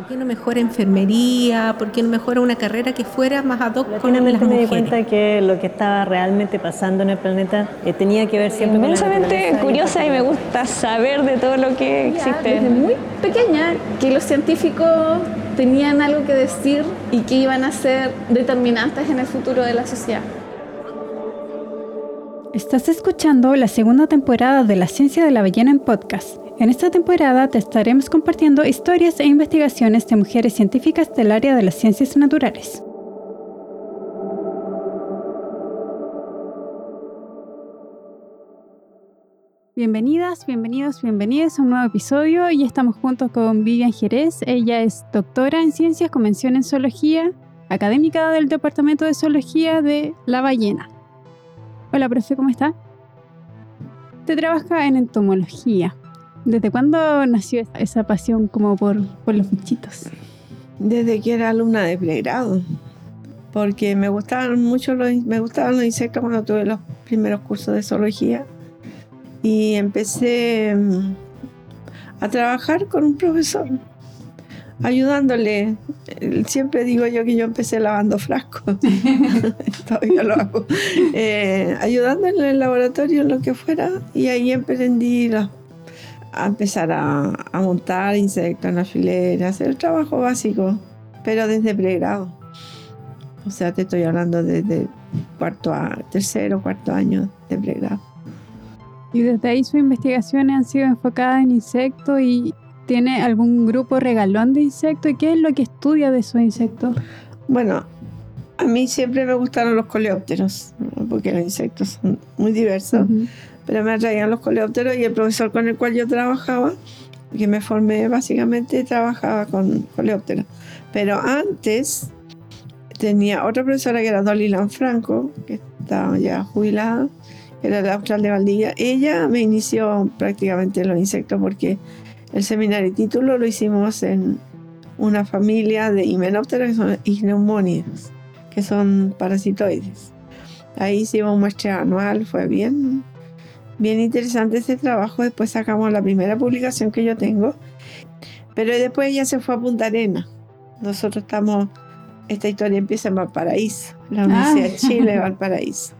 ¿Por qué no mejora enfermería? ¿Por qué no mejora una carrera que fuera más ad hoc con las mujeres? me di cuenta que lo que estaba realmente pasando en el planeta eh, tenía que ver siempre Inmensamente curiosa y me gusta saber de todo lo que existe. Desde muy pequeña que los científicos tenían algo que decir y que iban a ser determinantes en el futuro de la sociedad. Estás escuchando la segunda temporada de La Ciencia de la Ballena en podcast. En esta temporada te estaremos compartiendo historias e investigaciones de mujeres científicas del área de las ciencias naturales. Bienvenidas, bienvenidos, bienvenidas a un nuevo episodio y estamos juntos con Vivian Jerez. Ella es doctora en ciencias, convención en zoología, académica del Departamento de Zoología de La Ballena. Hola, profe, ¿cómo está? Te trabaja en entomología. ¿Desde cuándo nació esa pasión como por, los bichitos? Desde que era alumna de pregrado, porque me gustaban mucho los, me gustaban los insectos cuando tuve los primeros cursos de zoología y empecé mm, a trabajar con un profesor, ayudándole. Siempre digo yo que yo empecé lavando frascos, todavía lo hago, eh, ayudándole en el laboratorio, en lo que fuera, y ahí emprendí los a empezar a, montar insectos en la filera, hacer el trabajo básico, pero desde pregrado. O sea, te estoy hablando desde cuarto a tercero, cuarto año de pregrado. Y desde ahí sus investigaciones han sido enfocadas en insectos y tiene algún grupo regalón de insectos. ¿Y qué es lo que estudia de esos insectos? Bueno, a mí siempre me gustaron los coleópteros, porque los insectos son muy diversos pero me atraían los coleópteros y el profesor con el cual yo trabajaba, que me formé básicamente, trabajaba con coleópteros. Pero antes tenía otra profesora que era Dolly Lanfranco, que estaba ya jubilada, era de Austral de Valdivia. Ella me inició prácticamente en los insectos porque el seminario título lo hicimos en una familia de himenópteros que son igneumónidos, que son parasitoides. Ahí hicimos un muestreo anual, fue bien bien interesante este trabajo. Después sacamos la primera publicación que yo tengo. Pero después ella se fue a Punta Arena. Nosotros estamos, esta historia empieza en Valparaíso, la Universidad de ah. Chile, Valparaíso.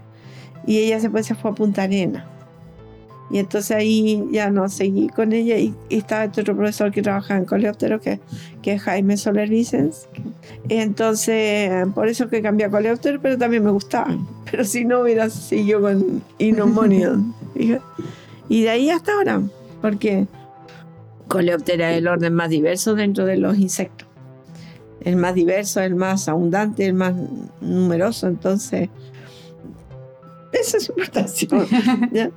Y ella después se fue a Punta Arena. Y entonces ahí ya no seguí con ella y, estaba este otro profesor que trabajaba en coleóptero, que, que es Jaime Soler Vicens. Entonces, por eso que cambié a coleóptero, pero también me gustaba. Pero si no, hubiera seguido con Inomonion. y de ahí hasta ahora, porque coleóptero es el orden más diverso dentro de los insectos. El más diverso, el más abundante, el más numeroso. Entonces, esa es su importación.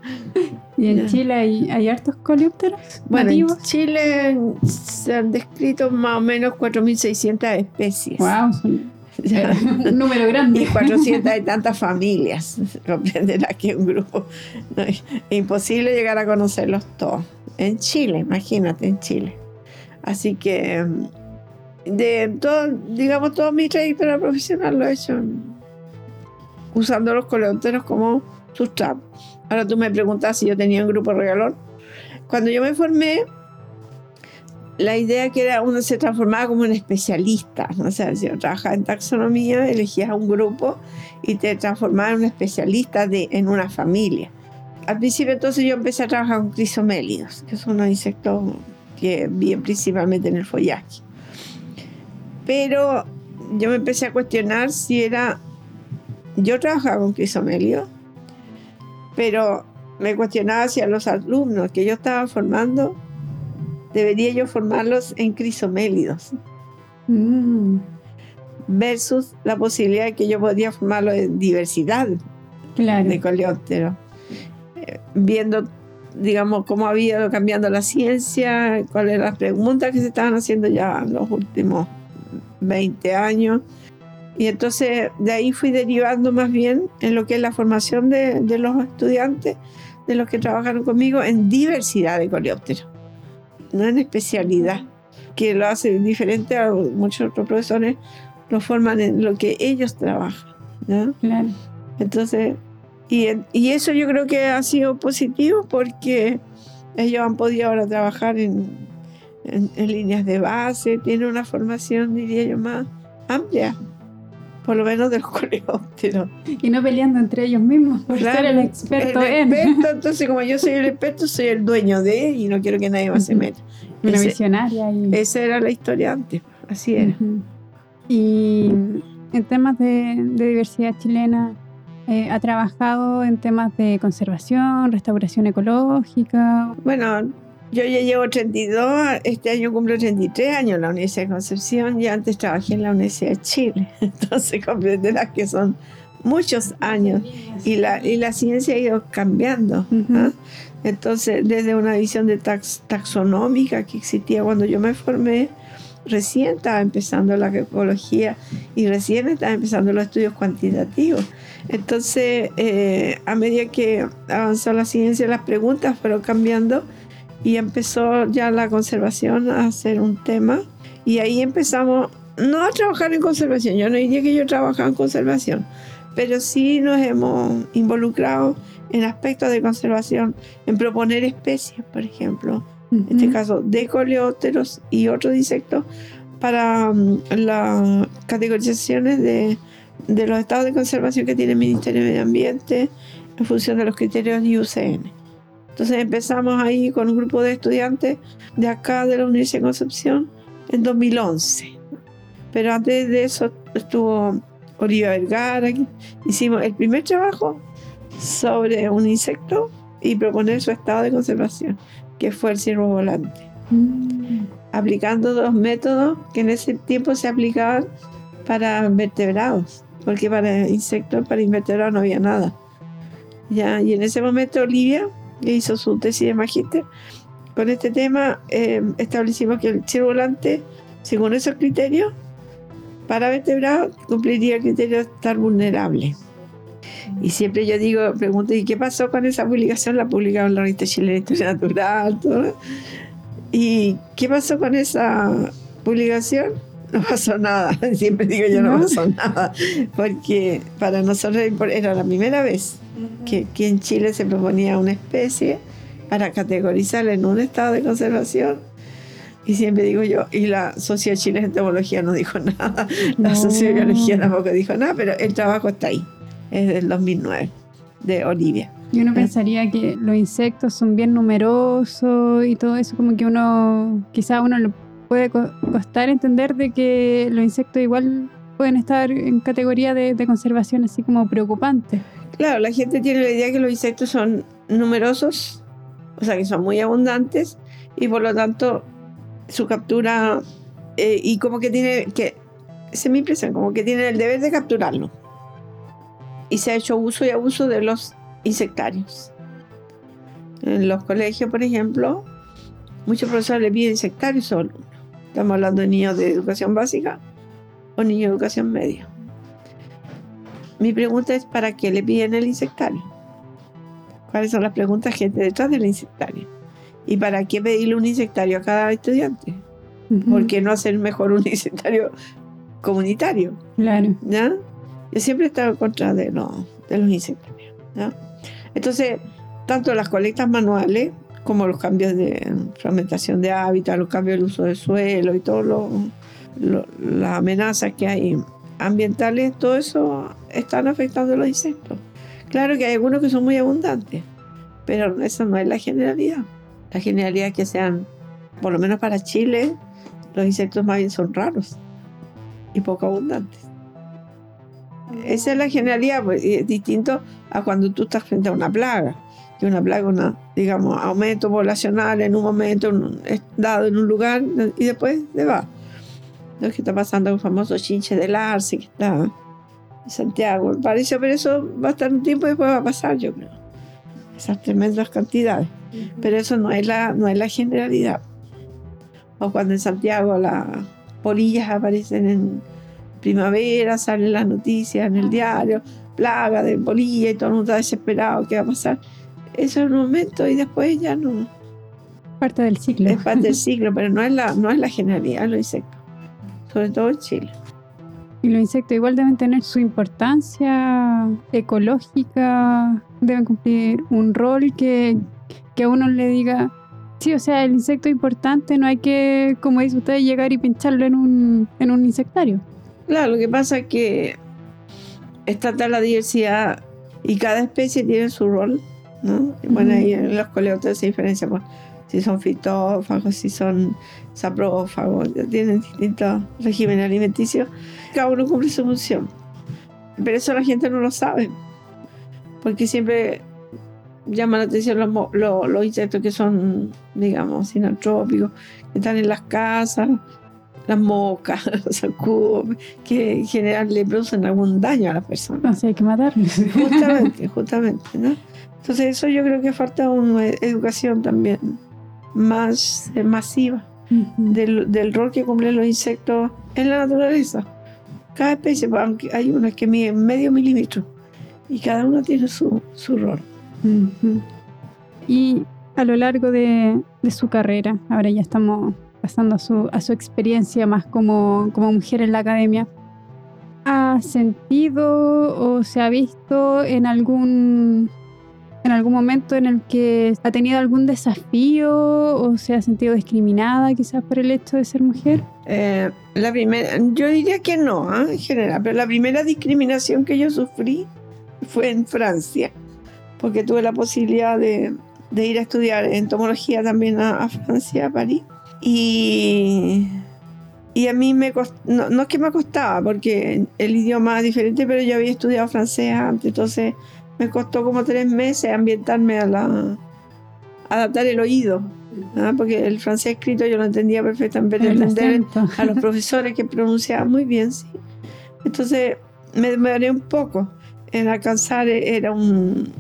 ¿Y en Chile hay, hay, hartos coleópteros bueno, En Chile se han descrito más o menos 4.600 especies. ¡Wow! un número grande. Y 400 y tantas familias. Comprenderá que un grupo. es imposible llegar a conocerlos todos. En Chile, imagínate, en Chile. Así que, de todo, digamos, todo mi trayectoria profesional lo he hecho usando los coleópteros como sustrato. Ahora tú me preguntas si yo tenía un grupo regalón. Cuando yo me formé, la idea que era uno se transformaba como un especialista. O sea, si yo trabajaba en taxonomía, elegías un grupo y te transformabas en un especialista de, en una familia. Al principio entonces yo empecé a trabajar con crisomélidos, que son unos insectos que viven principalmente en el follaje. Pero yo me empecé a cuestionar si era yo trabajaba con crisomelio, pero me cuestionaba si a los alumnos que yo estaba formando, debería yo formarlos en crisomélidos. Mm. Versus la posibilidad de que yo podía formarlos en diversidad de coleópteros. Viendo, digamos, cómo había ido cambiando la ciencia, cuáles eran las preguntas que se estaban haciendo ya en los últimos 20 años y entonces de ahí fui derivando más bien en lo que es la formación de, los estudiantes, de los que trabajaron conmigo, en diversidad de coleópteros, no en especialidad, que lo hace diferente a muchos otros profesores, lo forman en lo que ellos trabajan. Claro. Entonces, y, y eso yo creo que ha sido positivo porque ellos han podido ahora trabajar en, en, en líneas de base, tiene una formación, diría yo, más amplia, por lo menos de los coleópteros. Y no peleando entre ellos mismos por Claro, ser el experto el en. experto, entonces como yo soy el experto, soy el dueño de y no quiero que nadie más se meta. Una Ese- visionaria. Y, Esa era la historia antes, así era. Y en temas de, de diversidad chilena, eh, ¿ha trabajado en temas de conservación, restauración ecológica? Bueno, yo ya llevo 32, este año cumplo 33 años en la Universidad de Concepción y antes trabajé en la Universidad de Chile. Entonces comprenderás que son muchos años y la, y la ciencia ha ido cambiando. ¿ah? Entonces, desde una visión de tax- taxonómica que existía cuando yo me formé, recién estaba empezando la ecología y recién estaba empezando los estudios cuantitativos. Entonces, eh, a medida que avanzó la ciencia, las preguntas fueron cambiando y empezó ya la conservación a ser un tema. Y ahí empezamos, no a trabajar en conservación, yo no diría que yo trabajaba en conservación, pero sí nos hemos involucrado en aspectos de conservación, en proponer especies, por ejemplo, en este caso de coleópteros y otros insectos, para mm, las categorizaciones de, de los estados de conservación que tiene el Ministerio de Medio Ambiente en función de los criterios de IUCN. Entonces empezamos ahí con un grupo de estudiantes de acá de la Universidad de Concepción en 2011. Pero antes de eso estuvo Olivia Vergara. Hicimos el primer trabajo sobre un insecto y proponer su estado de conservación, que fue el ciervo volante Mm. aplicando dos métodos que en ese tiempo se aplicaban para vertebrados, porque para insectos, para invertebrados no había nada. Ya, y en ese momento Olivia hizo su tesis de magíster. Con este tema eh, establecimos que el ciervo volante, según esos criterios, para vertebrados cumpliría el criterio de estar vulnerable. Y siempre yo digo, pregunto, ¿y qué pasó con esa publicación? La publicaron la revista chilena de Historia Natural, todo. ¿Y qué pasó con esa publicación? No pasó nada. Siempre digo yo, no, ¿No? pasó nada. Porque para nosotros era la primera vez que, en Chile se proponía una especie para categorizarla en un estado de conservación. Y siempre digo yo, y la Sociedad Chilena de Entomología no dijo nada, la No. Sociedad de Biología tampoco dijo nada, pero el trabajo está ahí, es del 2009, de Olivia. Y uno pensaría que los insectos son bien numerosos y todo eso, como que uno, quizá uno le puede co- costar entender de que los insectos igual pueden estar en categoría de, de conservación así como preocupante. Claro, la gente tiene la idea que los insectos son numerosos, o sea, que son muy abundantes y por lo tanto su captura eh, y como que tiene que, es mi impresión, como que tienen el deber de capturarlo. Y se ha hecho uso y abuso de los insectarios. En los colegios, por ejemplo, muchos profesores le piden insectarios alumnos. Estamos hablando de niños de educación básica o niños de educación media. Mi pregunta es, ¿para qué le piden el insectario? ¿Cuáles son las preguntas que hay detrás del insectario? ¿Y para qué pedirle un insectario a cada estudiante? ¿Por qué no hacer mejor un insectario comunitario? Claro. Yo siempre he estado en contra de, los- de los insectarios. Entonces, tanto las colectas manuales como los cambios de fragmentación de hábitat, los cambios del uso del suelo y todas las amenazas que hay ambientales, todo eso están afectando a los insectos. Claro que hay algunos que son muy abundantes, pero esa no es la generalidad. La generalidad es que sean, por lo menos para Chile, los insectos más bien son raros y poco abundantes. Esa es la generalidad, pues, es distinto a cuando tú estás frente a una plaga. Que una plaga, una, digamos, aumento poblacional en un momento dado en un lugar y después se va. Lo que está pasando con el famoso chinche del arce que está en Santiago. Pero eso va a estar un tiempo y después va a pasar, yo creo. Esas tremendas cantidades. Pero eso no es la, no es la generalidad. O cuando en Santiago las polillas aparecen en primavera, salen las noticias en el diario, plaga de polilla y todo el mundo está desesperado, ¿qué va a pasar? Eso es un momento y después ya no. Parte del ciclo. Es parte del ciclo, pero no es la, no es la generalidad los insectos. Sobre todo en Chile. Y los insectos igual deben tener su importancia ecológica, deben cumplir un rol que, que a uno le diga, Sí, o sea, el insecto es importante, no hay que, como dice usted, llegar y pincharlo en un, en un insectario. Claro, lo que pasa es que está tal la diversidad y cada especie tiene su rol, ¿no? Bueno, ahí en los coleópteros se diferencia por si son fitófagos, si son saprófagos, ya tienen distintos regímenes alimenticios. Cada uno cumple su función. Pero eso la gente no lo sabe, porque siempre llaman la atención los, mo- lo- los insectos que son, digamos, sinantrópicos, que están en las casas, las moscas, los zancudos, que en general le producen algún daño a las personas. Entonces hay que matarlos. Justamente, justamente, ¿no? Entonces eso yo creo que falta una educación también más eh, del, del rol que cumplen los insectos en la naturaleza. Cada especie, aunque hay unas que miden medio milímetro y cada uno tiene su, su rol. Y a lo largo de, de su carrera, ahora ya estamos pasando a su, a su experiencia más como, como mujer en la academia, ¿ha sentido o se ha visto en algún, en algún momento en el que ha tenido algún desafío o se ha sentido discriminada quizás por el hecho de ser mujer? Eh, la primera, yo diría que no, ¿ah? en general, pero la primera discriminación que yo sufrí fue en Francia, porque tuve la posibilidad de, de ir a estudiar entomología también a, a Francia, a París. Y, y a mí me cost- no, no es que me costaba, porque el idioma es diferente, pero yo había estudiado francés antes, entonces me costó como tres meses ambientarme a la adaptar el oído, ¿ah? porque el francés escrito yo lo entendía perfectamente, entender a los profesores que pronunciaban muy bien, sí. Entonces me demoré un poco en alcanzar, eh, era un,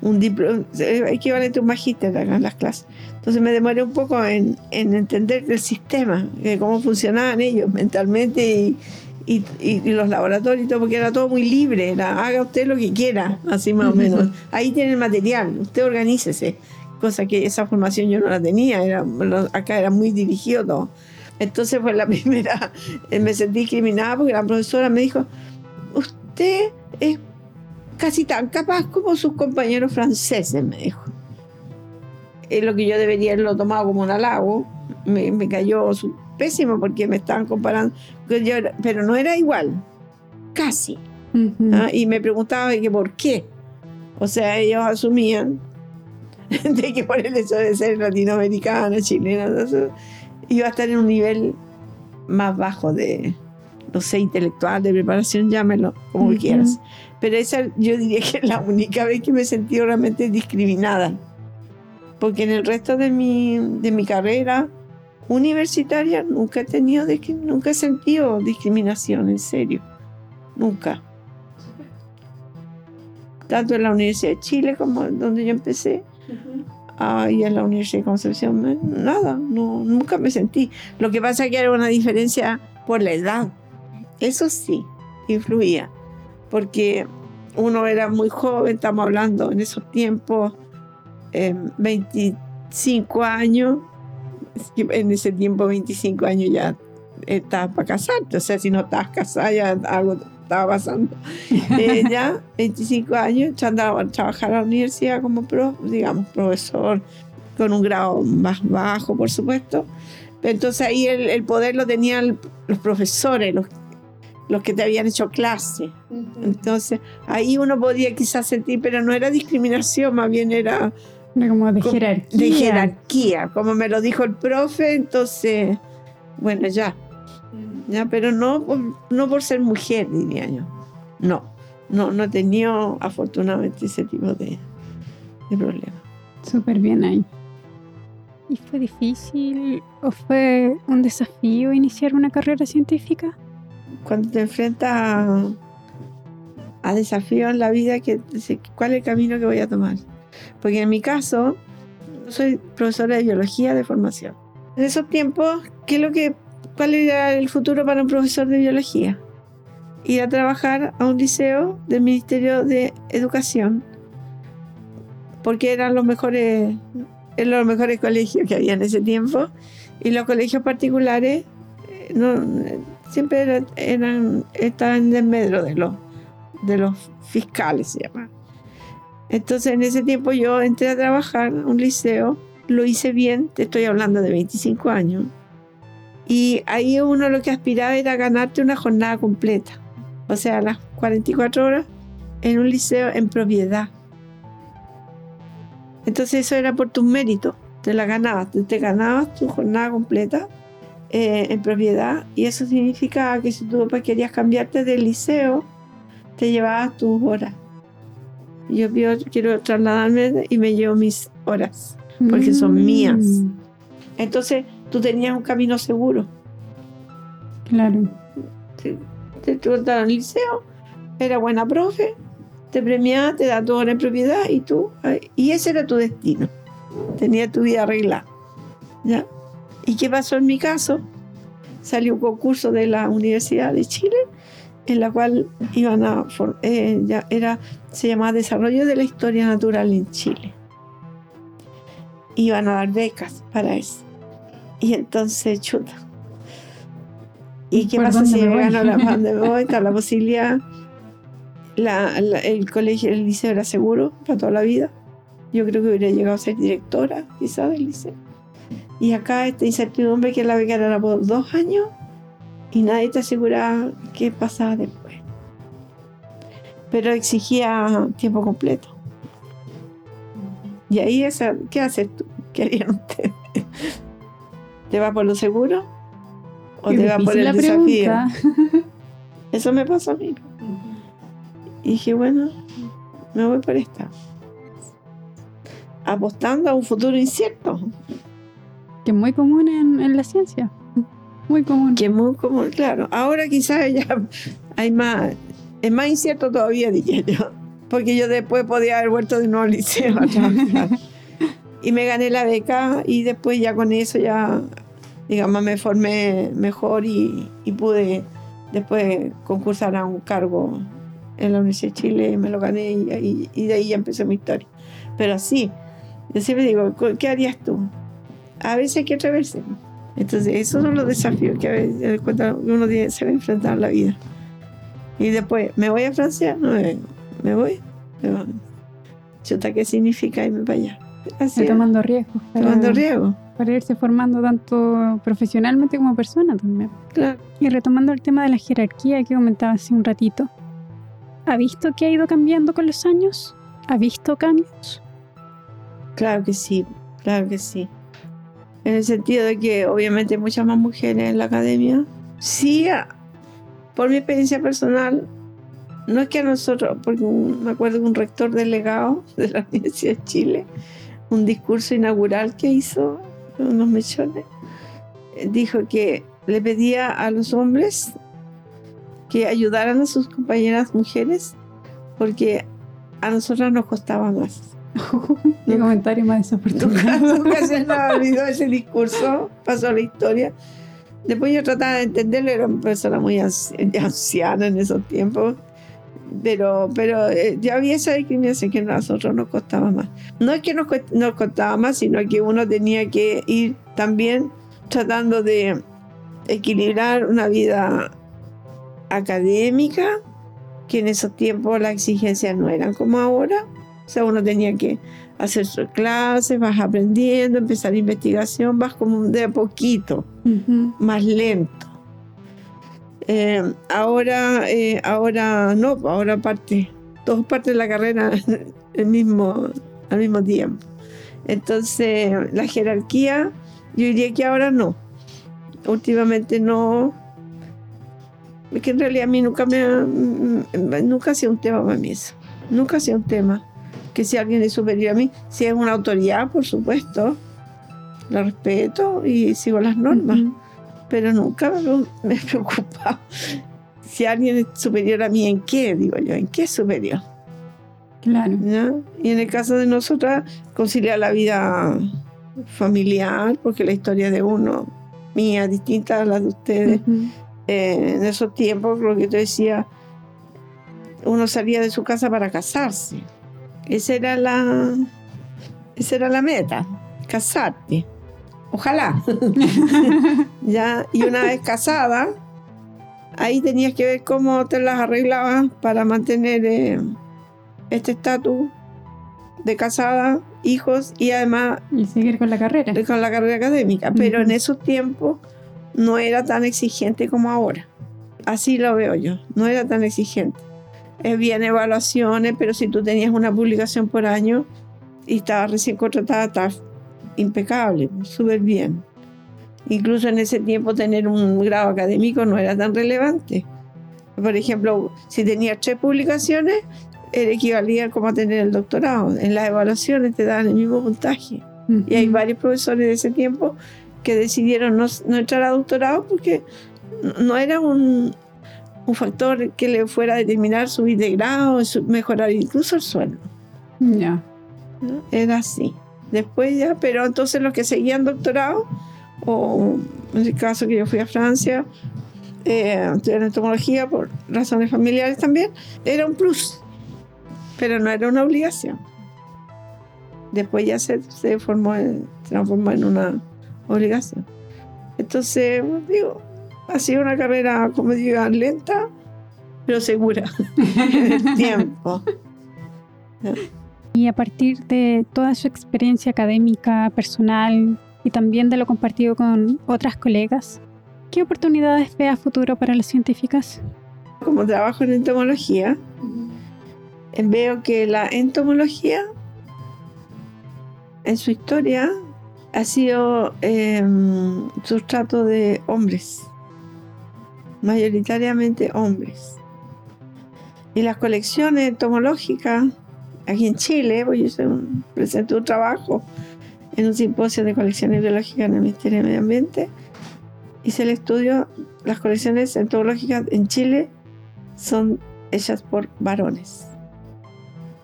un diploma, equivalente a un magíster en las clases. Entonces me demoré un poco en, en entender el sistema, de cómo funcionaban ellos mentalmente y, y, y- y los laboratorios y todo, porque era todo muy libre, era haga usted lo que quiera, así más o menos. Ahí tiene el material, usted organícese, cosa que esa formación yo no la tenía, era, acá era muy dirigido todo. Entonces fue la primera, eh, me sentí discriminada porque la profesora me dijo, usted es casi tan capaz como sus compañeros franceses, me dijo. Es lo que yo debería haberlo tomado como un halago, me, me cayó su- pésimo porque me estaban comparando, yo pero no era igual, casi. Ujú. ¿ah? Y me preguntaba de que por qué. O sea, ellos asumían de que por el hecho de ser latinoamericana, chilena, iba a estar en un nivel más bajo de, no sé, intelectual, de preparación, llámelo como Ujú. quieras. Pero esa yo diría que es la única vez que me sentí realmente discriminada. Porque en el resto de mi, de mi carrera universitaria nunca he tenido, nunca he sentido discriminación, en serio. Nunca. Tanto en la Universidad de Chile como donde yo empecé, ah, y en la Universidad de Concepción, nada, no, nunca me sentí. Lo que pasa es que era una diferencia por la edad. Eso sí, influía. Porque uno era muy joven, estamos hablando en esos tiempos, eh, 25 años. En ese tiempo, 25 años ya estabas para casarte. O sea, si no estabas casada, ya algo estaba pasando. Eh, ya, 25 años, ya andaba a trabajar a la universidad como, pro, digamos, profesor, con un grado más bajo, por supuesto. Entonces ahí el, el poder lo tenían los profesores, los, los que te habían hecho clase. Entonces ahí uno podía quizás sentir, pero no era discriminación, más bien Era como de jerarquía. de jerarquía, como me lo dijo el profe, entonces, bueno, ya. ya pero no por, no por ser mujer, diría yo. No, no, no he tenido afortunadamente ese tipo de, de problemas. Súper bien ahí. ¿Y fue difícil o fue un desafío iniciar una carrera científica? Cuando te enfrentas a, a desafíos en la vida, que, ¿cuál es el camino que voy a tomar? Porque en mi caso, soy profesora de biología de formación. En esos tiempos, ¿qué es lo que, ¿cuál era el futuro para un profesor de biología? Ir a trabajar a un liceo del Ministerio de Educación, porque eran los mejores, los mejores colegios que había en ese tiempo, y los colegios particulares eh, siempre era- eran, estaban en desmedro de los, de los fiscales, se llama. Entonces en ese tiempo yo entré a trabajar a un liceo lo hice bien, te estoy hablando de 25 años. Y ahí uno lo que aspiraba era ganarte una jornada completa, o sea, las 44 horas en un liceo en propiedad. Entonces eso era por tus méritos, te la ganabas, te ganabas tu jornada completa eh, en propiedad y eso significaba que si tú querías cambiarte del liceo, te llevabas tus horas. Yo, quiero trasladarme y me llevo mis horas, porque son Mm. mías. Entonces tú tenías un camino seguro. Claro. Te, te trataron el liceo, era buena profe, te premiaba, te da tu hora en propiedad y tú, y ese era tu destino. Tenía tu vida arreglada. ¿ya? ¿Y qué pasó en mi caso? Salió un concurso de la Universidad de Chile en la cual iban a eh, ya era se llamaba Desarrollo de la Historia Natural en Chile. Iban a dar becas para eso. Y entonces, chuta. ¿Y qué ¿Por pasa si gano la pan de voy? Está la posibilidad. La- la- el colegio, el liceo era seguro para toda la vida. Yo creo que hubiera llegado a ser directora, quizás, del liceo. Y acá esta incertidumbre que la beca era por dos años y nadie te aseguraba qué pasaba después. Pero exigía tiempo completo. Y ahí, esa, ¿qué haces tú? ¿Qué harían ustedes? ¿Te vas por lo seguro? ¿O Qué te vas por el desafío? pregunta. Eso me pasó a mí. Y dije, bueno, me voy por esta. Apostando a un futuro incierto. Que es muy común en, en la ciencia. Muy común. Que muy común, claro. Ahora quizás ya hay más, es más incierto todavía, diría yo. Porque yo después podía haber vuelto de nuevo al liceo y me gané la beca y después ya con eso ya, digamos, me formé mejor y, y pude después concursar a un cargo en la Universidad de Chile me lo gané y, y- de ahí ya empezó mi historia. Pero sí, yo siempre digo, ¿qué harías tú? A veces hay que atreverse. Entonces, esos son los desafíos que a veces uno tiene- se va a enfrentar en la vida. Y después, ¿me voy a Francia? No me. ¿Me voy? Chuta, ¿qué significa irme para allá? Así tomando riesgos. Para, tomando riesgo. para irse formando tanto profesionalmente como persona también. Claro. Y retomando el tema de la jerarquía que comentaba hace un ratito, ¿ha visto que ha ido cambiando con los años? ¿Ha visto cambios? Claro que sí, claro que sí. En el sentido de que obviamente hay muchas más mujeres en la academia. Sí, por mi experiencia personal, no es que a nosotros, porque me acuerdo que un rector delegado de la Universidad de Chile, un discurso inaugural que hizo, unos mechones, dijo que le pedía a los hombres que ayudaran a sus compañeras mujeres porque a nosotras nos costaba más. Qué comentario más desafortunado. nunca se me olvidó ese discurso, pasó la historia. Después yo trataba de entenderlo, era una persona muy anci- anciana en esos tiempos, pero, pero eh, ya había esa discriminación que a nosotros nos costaba más. No es que nos, nos costaba más, sino que uno tenía que ir también tratando de equilibrar una vida académica, que en esos tiempos las exigencias no eran como ahora. O sea, uno tenía que hacer sus clases, vas aprendiendo, empezar investigación, vas como de a poquito, más lento. Eh, ahora, eh, ahora no, ahora parte, todos parten de la carrera el mismo, al mismo tiempo. Entonces, la jerarquía, yo diría que ahora no. Últimamente no. Es que en realidad a mí nunca me ha, mm, nunca ha sido un tema para mí eso. Nunca ha sido un tema. Que si alguien es superior a mí, si es una autoridad, por supuesto, la respeto y sigo las normas pero nunca me, preocupa si alguien es superior a mí, ¿en qué? Digo yo, ¿en qué es superior? Claro. ¿Ya? Y en el caso de nosotras, conciliar la vida familiar, porque la historia de uno, mía, distinta a la de ustedes, eh, en esos tiempos, lo que te decía, uno salía de su casa para casarse. Esa era la, esa era la meta, casarte. Ojalá. ya, y una vez casada, ahí tenías que ver cómo te las arreglabas para mantener eh, este estatus de casada, hijos y además Y seguir con la carrera. con la carrera académica. Pero en esos tiempos no era tan exigente como ahora. Así lo veo yo, no era tan exigente. Es bien evaluaciones, pero si tú tenías una publicación por año y estabas recién contratada, estabas impecable, súper bien. Incluso en ese tiempo tener un grado académico no era tan relevante. Por ejemplo, si tenías tres publicaciones, era equivalía como a tener el doctorado. En las evaluaciones te dan el mismo puntaje. Y hay varios profesores de ese tiempo que decidieron no, no entrar a doctorado porque no era un, un factor que le fuera a determinar subir de grado, su- mejorar incluso el sueldo. Ya. ¿no? Era así. Después ya, pero entonces los que seguían doctorado, o en el caso que yo fui a Francia, eh, estudiar entomología por razones familiares también, era un plus, pero no era una obligación. Después ya se, se, formó se transformó en una obligación. Entonces, digo, ha sido una carrera, como digo, lenta, pero segura en el tiempo. Y a partir de toda su experiencia académica, personal y también de lo compartido con otras colegas, ¿qué oportunidades ve a futuro para las científicas? como trabajo en entomología, veo que la entomología en su historia ha sido eh, sustrato de hombres, mayoritariamente hombres. Y las colecciones entomológicas aquí en Chile, pues yo presento un trabajo en un simposio de colecciones biológicas en el Ministerio de Medio Ambiente, hice el estudio, las colecciones entomológicas en Chile son hechas por varones.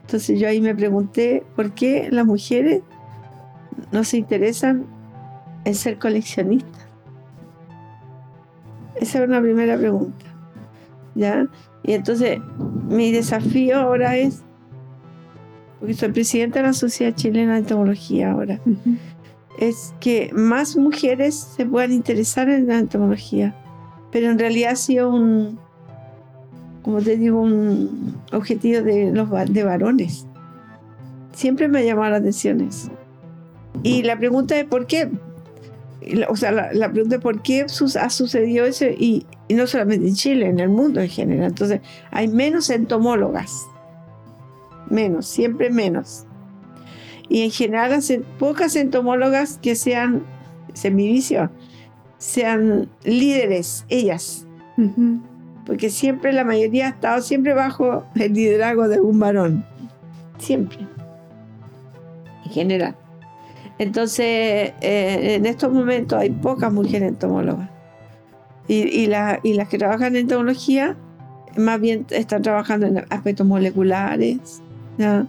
Entonces yo ahí me pregunté por qué las mujeres no se interesan en ser coleccionistas. Esa es una primera pregunta. ¿Ya? Y entonces mi desafío ahora es, porque soy presidenta de la Sociedad Chilena de Entomología ahora, es que más mujeres se puedan interesar en la entomología. Pero en realidad ha sido un, como te digo, un objetivo de los de varones. Siempre me ha llamado la atención eso. Y la pregunta es por qué. O sea, la, la pregunta es por qué ha sucedido eso y, y no solamente en Chile, en el mundo en general. Entonces, hay menos entomólogas. Menos, siempre menos. Y en general hacen pocas entomólogas que sean, esa es mi visión, sean líderes, ellas. Porque siempre la mayoría ha estado siempre bajo el liderazgo de un varón. Siempre. En general. Entonces, eh, en estos momentos hay pocas mujeres entomólogas. Y, y, la- y las que trabajan en entomología, más bien están trabajando en aspectos moleculares, ¿ya?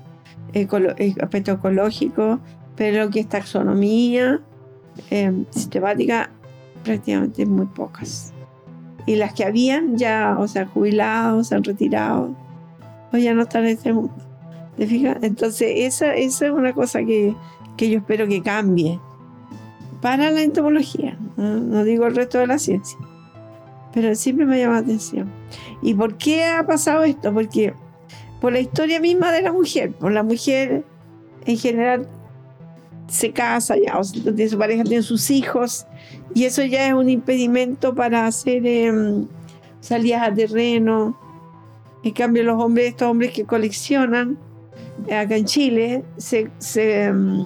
Ecolo- eh, aspectos ecológicos, pero lo que es taxonomía, eh, sistemática, prácticamente muy pocas. Y las que habían ya, o sea, jubilados, se han retirado, o ya no están en este mundo. Entonces, esa es una cosa que, que yo espero que cambie para la entomología. No, digo el resto de la ciencia, pero siempre me llama la atención. ¿Y por qué ha pasado esto? Porque por la historia misma de la mujer, por la mujer en general se casa ya, o sea, tiene su pareja, tiene sus hijos, y eso ya es un impedimento para hacer em, salidas a terreno. En cambio, los hombres, estos hombres que coleccionan, eh, acá en Chile, se, se, em,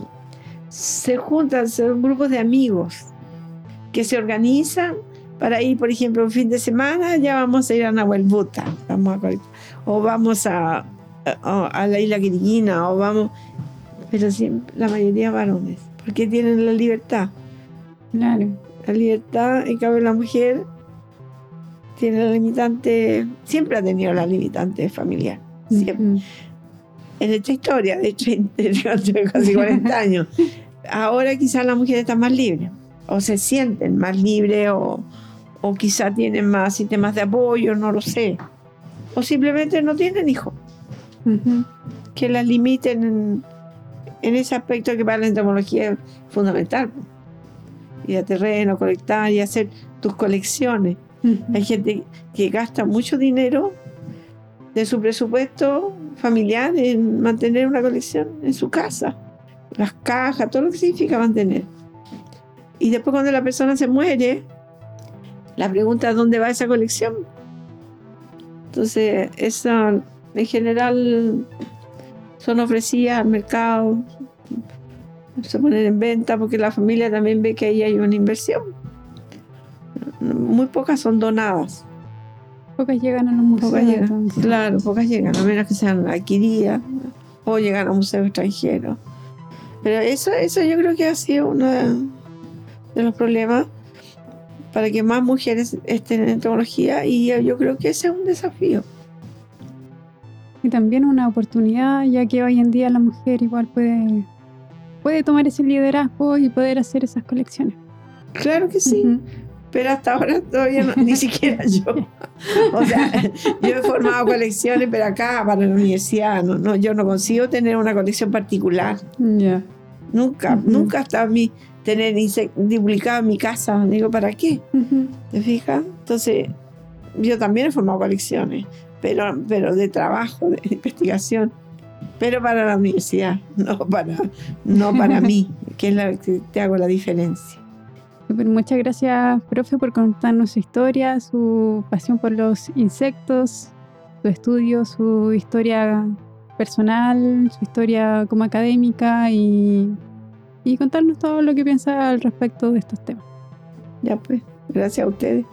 se juntan, son grupos de amigos que se organizan para ir, por ejemplo, un fin de semana, ya vamos a ir a Nahuelbuta, vamos a o vamos a, a, a la isla Quiriquina, o vamos, pero siempre, la mayoría varones, porque tienen la libertad Claro. la libertad, en cambio la mujer tiene la limitante, siempre ha tenido la limitante familiar, siempre. En esta historia de 30, de casi 40 años, ahora quizás las mujeres están más libres, o se sienten más libres, o, o quizás tienen más sistemas de apoyo, no lo sé. O simplemente no tienen hijos, que las limiten en, en ese aspecto que para la entomología es fundamental. po. Ir a terreno, colectar y hacer tus colecciones. Hay gente que gasta mucho dinero de su presupuesto familiar en mantener una colección en su casa. Las cajas, todo lo que significa mantener. Y después cuando la persona se muere, la pregunta es dónde va esa colección. Entonces, esa en general son ofrecidas al mercado, se ponen en venta porque la familia también ve que ahí hay una inversión. Muy pocas son donadas. Pocas llegan a los museos. Pocas llegan, claro, pocas llegan, a menos que sean adquiridas o llegan a museos extranjeros. Pero eso, eso yo creo que ha sido uno de, los problemas para que más mujeres estén en entomología y yo, creo que ese es un desafío. Y también una oportunidad, ya que hoy en día la mujer igual puede, puede tomar ese liderazgo y poder hacer esas colecciones. Claro que sí, pero hasta ahora todavía no- ni siquiera yo. O sea, yo he formado colecciones, pero acá para la universidad no, no, yo no consigo tener una colección particular. Ya. Nunca, Ujú. nunca hasta mi tener en mi casa. Digo, ¿para qué? Ujú. ¿Te fijas? Entonces, yo también he formado colecciones, pero, pero de trabajo, de investigación, pero para la universidad, no para, no para mí, que es la que te hago la diferencia. Muchas gracias, profe, por contarnos su historia, su pasión por los insectos, su estudio, su historia personal, su historia como académica y, y contarnos todo lo que piensa al respecto de estos temas. Ya pues, gracias a ustedes.